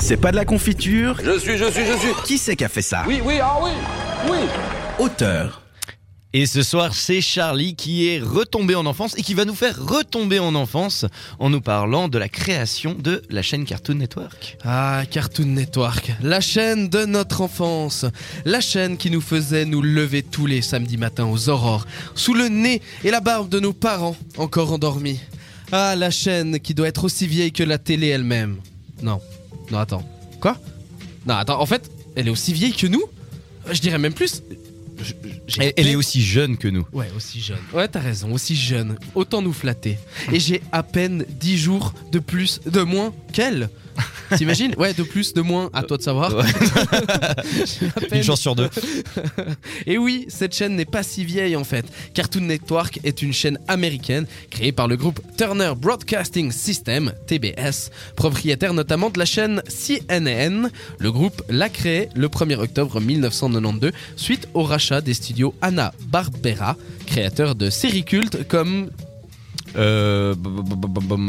C'est pas de la confiture Je suis, je suis, je suis. Qui c'est qui a fait ça Oui, oui, ah oui, oui. Auteur. Et ce soir, c'est Charlie qui est retombé en enfance et qui va nous faire retomber en enfance en nous parlant de la création de la chaîne Cartoon Network. Ah, Cartoon Network, la chaîne de notre enfance, la chaîne qui nous faisait nous lever tous les samedis matins aux aurores, sous le nez et la barbe de nos parents encore endormis. Ah, la chaîne qui doit être aussi vieille que la télé elle-même. Non, non, attends. Quoi? Non, attends, en fait, elle est aussi vieille que nous? Je dirais même plus. Je- Elle, elle est aussi jeune que nous. Ouais, aussi jeune. Ouais, t'as raison, aussi jeune. Autant nous flatter. Et j'ai à peine 10 jours de plus, de moins qu'elle. T'imagines Ouais, de plus, de moins, à toi de savoir. Ouais. Une chance sur deux. Et oui, cette chaîne n'est pas si vieille en fait. Cartoon Network est une chaîne américaine créée par le groupe Turner Broadcasting System, TBS, propriétaire notamment de la chaîne CNN. Le groupe l'a créée le 1er octobre 1992 suite au rachat des studios Hanna-Barbera, créateurs de séries cultes comme Euh,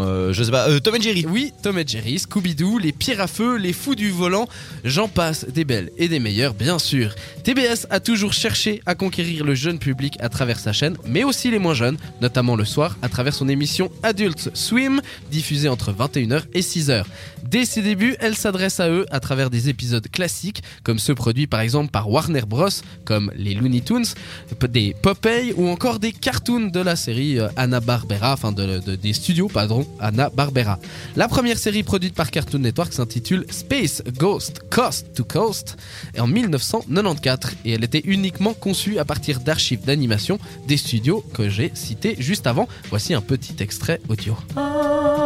euh, je sais pas, euh, Tom and Jerry. Oui, Tom et Jerry, Scooby-Doo, les Pierres à feu, les Fous du volant, j'en passe des belles et des meilleures, bien sûr. TBS a toujours cherché à conquérir le jeune public à travers sa chaîne, mais aussi les moins jeunes, notamment le soir à travers son émission Adult Swim, diffusée entre 21h et 6h. Dès ses débuts, elle s'adresse à eux à travers des épisodes classiques, comme ceux produits par exemple par Warner Bros, comme les Looney Tunes, des Popeye ou encore des cartoons de la série euh, Enfin de, de- des studios, pardon, Hanna-Barbera. La première série produite par Cartoon Network s'intitule Space Ghost Coast to Coast en 1994 et elle était uniquement conçue à partir d'archives d'animation des studios que j'ai cités juste avant. Voici un petit extrait audio. Ça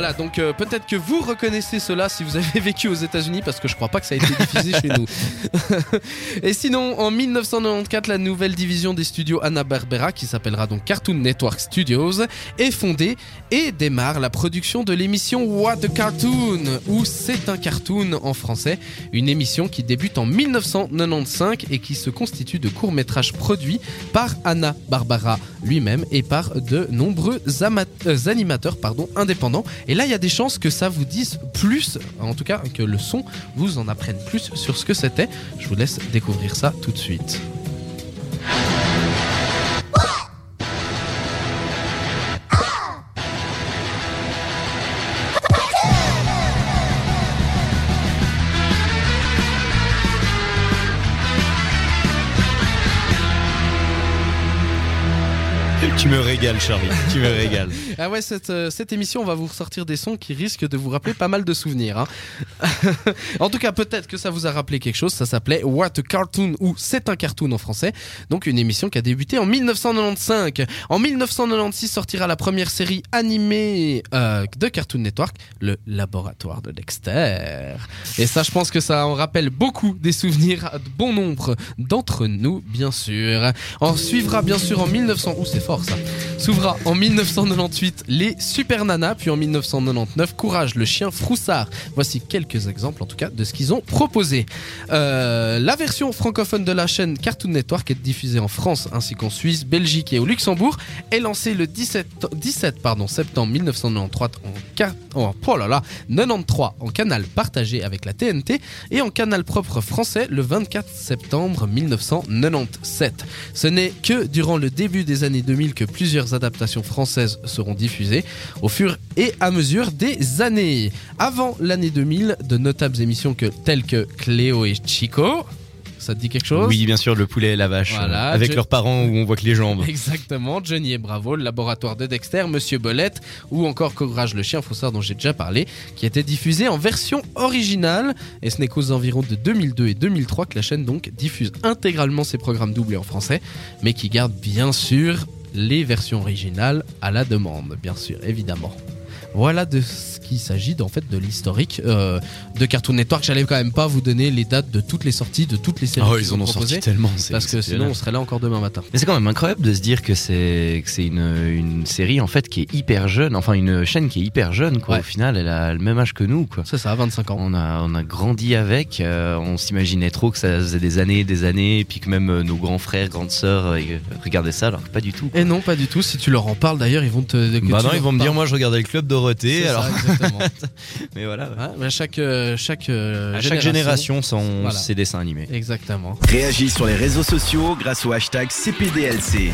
Voilà, donc euh, peut-être que vous reconnaissez cela si vous avez vécu aux États-Unis, parce que je crois pas que ça a été diffusé chez nous. Et sinon, en 1994, la nouvelle division des studios Hanna-Barbera, qui s'appellera donc Cartoon Network Studios, est fondée et démarre la production de l'émission What the Cartoon, ou C'est un cartoon en français, une émission qui débute en 1995 et qui se constitue de courts-métrages produits par Hanna-Barbera lui-même et par de nombreux euh, animateurs pardon, indépendants. Et là, il y a des chances que ça vous dise plus, en tout cas que le son vous en apprenne plus sur ce que c'était. Je vous laisse découvrir ça tout de suite. Tu me régales, Charlie. Tu me régales. Ah ouais, cette, euh, cette émission, on va vous ressortir des sons qui risquent de vous rappeler pas mal de souvenirs. hein. en tout cas, peut-être que ça vous a rappelé quelque chose. Ça s'appelait What a Cartoon ou C'est un cartoon en français. Donc une émission qui a débuté en 1995. En 1996 sortira la première série animée euh, de Cartoon Network, le Laboratoire de Dexter. Et ça, je pense que ça en rappelle beaucoup des souvenirs à de bon nombre d'entre nous, bien sûr. En suivra bien sûr en 1900. Ouh, c'est fort ça. S'ouvrira en 1998 les Super Nanas, puis en 1999 Courage le chien Froussard. Voici quelques exemples en tout cas de ce qu'ils ont proposé. Euh, la version francophone de la chaîne Cartoon Network est diffusée en France ainsi qu'en Suisse, Belgique et au Luxembourg. Est lancée le 17, 17 pardon, septembre 1993 en, oh là là, 93 en canal partagé avec la TNT et en canal propre français le 24 septembre 1997. Ce n'est que durant le début des années 2000 que plusieurs adaptations françaises seront diffusées au fur et à mesure des années. Avant l'année 2000, de notables émissions que, telles que Cléo et Chico, ça te dit quelque chose? Oui, bien sûr, le poulet et la vache. Voilà, euh, avec je- leurs parents où on voit que les jambes. Exactement, Johnny et Bravo, le laboratoire de Dexter, Monsieur Bolette ou encore Courage le chien faussard dont j'ai déjà parlé, qui était diffusé en version originale. Et ce n'est qu'aux environs de 2002 et 2003 que la chaîne donc diffuse intégralement ses programmes doublés en français, mais qui garde bien sûr les versions originales à la demande, bien sûr, évidemment. Voilà de ce qu'il s'agit en fait de l'historique euh, de Cartoon Network. J'allais quand même pas vous donner les dates de toutes les sorties, de toutes les séries Oh, ils en ont sorti tellement. parce que sinon on serait là encore demain matin. Mais c'est quand même incroyable de se dire que c'est une, une série en fait qui est hyper jeune, enfin une chaîne qui est hyper jeune quoi. Ouais. Au final, elle a le même âge que nous quoi. C'est ça, 25 ans. On a on a grandi avec, euh, on s'imaginait trop que ça faisait des années, et des années, et puis que même euh, nos grands frères, grandes sœurs regardaient ça, alors que pas du tout. Et non, pas du tout. Si tu leur en parles d'ailleurs, ils vont te. Bah non, ils vont me dire moi je regardais le club Dorothée, C'est ça, alors exactement. mais voilà. ouais. Ouais, mais chaque euh, chaque, euh, À chaque génération son Voilà. ses dessins animés. Exactement. Réagis sur les réseaux sociaux grâce au hashtag CPDLC.